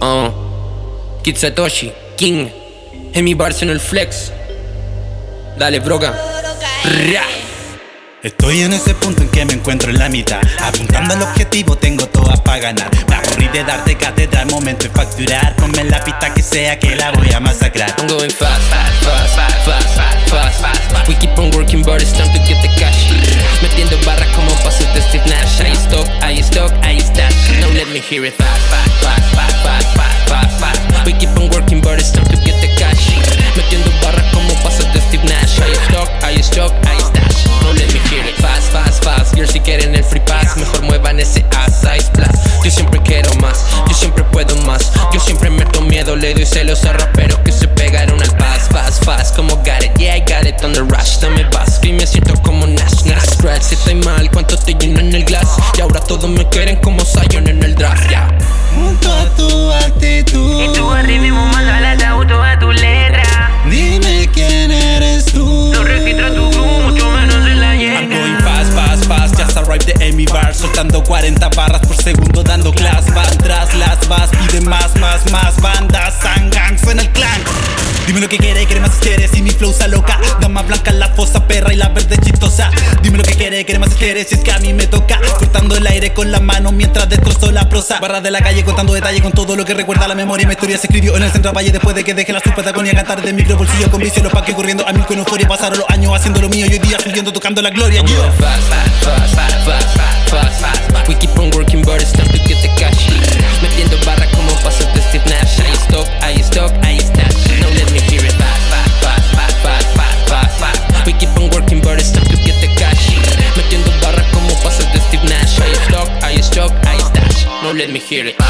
Uh, Kid Satoshi, King, en mi bar en el flex. Dale, broca. Estoy en ese punto en que me encuentro en la mitad Apuntando al objetivo tengo todas para ganar Me aburrí de darte cátedra al momento de facturar Ponme la pista que sea que la voy a masacrar I'm going fast, fast, fast, fast, fast, fast. We keep on working, but it's time to get the cash. Metiendo barras como pasos de Steve Nash. I stock, I stock, I stash. Now let me hear it fast, fast, fast, fast, fast, fast. Girls si quieren el free pass, mejor muevan ese ass, ice blast. Yo siempre quiero más, yo siempre puedo más. Yo siempre meto miedo, le doy celos a raperos que se pegaron al fast, fast, fast. Como got it, yeah, I got it on the rush. Dame vasco y me siento como Nash, Nash. Scratch, si estoy mal, cuánto te lleno en el glass. Y ahora todos me quieren como Emmy bar Soltando 40 barras por segundo Dando class Van tras las vas Pide más, más, más Bandas, sangang Suena el clan. Dime lo que quiere, quiere más quiere Si mi flow está loca. Dama blanca, la fosa perra y la verde chistosa. Dime lo que quiere, quiere más quiere Si es que a mí me toca. Cortando el aire con la mano mientras destrozo la prosa. Barras de la calle contando detalles con todo lo que recuerda la memoria. Mi historia se escribió en el centro valle Después de que dejé la subpatagonia Cantar de micro bolsillo con vicio Los paques corriendo a mil con euforia. Pasaron los años haciendo lo mío Y hoy día subiendo tocando la gloria. Going fast. We keep on working, but it's time to get the cash. Metiendo barra como pasos de Steve Nash. I stock, I stock, I stash. Now let me hear it fast, fast, fast, fast, fast, fast, fast. We keep on working, but it's time to get the cash. Metiendo barra como pasos de Steve Nash. I stock, I stock, I stash. Now let me hear it.